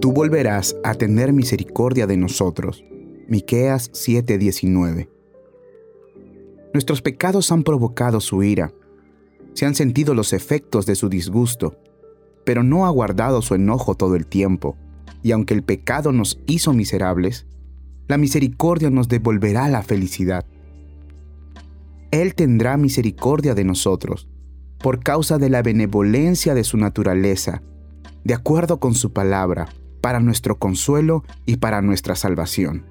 Tú volverás a tener misericordia de nosotros. Miqueas 7:19. Nuestros pecados han provocado su ira. Se han sentido los efectos de su disgusto, pero no ha guardado su enojo todo el tiempo. Y aunque el pecado nos hizo miserables, la misericordia nos devolverá la felicidad. Él tendrá misericordia de nosotros, por causa de la benevolencia de su naturaleza, de acuerdo con su palabra, para nuestro consuelo y para nuestra salvación.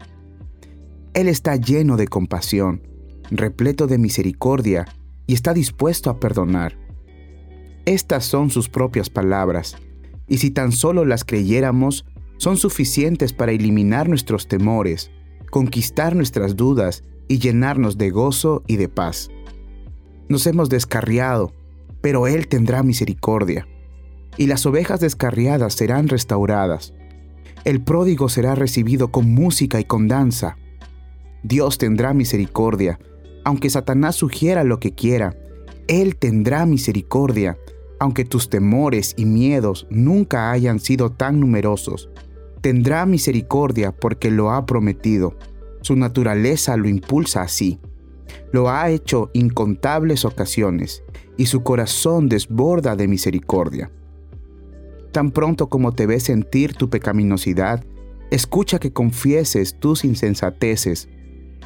Él está lleno de compasión, repleto de misericordia y está dispuesto a perdonar. Estas son sus propias palabras, y si tan solo las creyéramos, son suficientes para eliminar nuestros temores, conquistar nuestras dudas y llenarnos de gozo y de paz. Nos hemos descarriado, pero Él tendrá misericordia, y las ovejas descarriadas serán restauradas. El pródigo será recibido con música y con danza. Dios tendrá misericordia, aunque Satanás sugiera lo que quiera. Él tendrá misericordia, aunque tus temores y miedos nunca hayan sido tan numerosos tendrá misericordia porque lo ha prometido. Su naturaleza lo impulsa así. Lo ha hecho incontables ocasiones y su corazón desborda de misericordia. Tan pronto como te ve sentir tu pecaminosidad, escucha que confieses tus insensateces.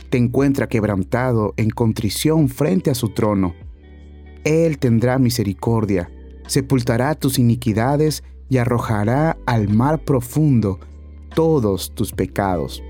Te encuentra quebrantado en contrición frente a su trono. Él tendrá misericordia, sepultará tus iniquidades y arrojará al mar profundo todos tus pecados.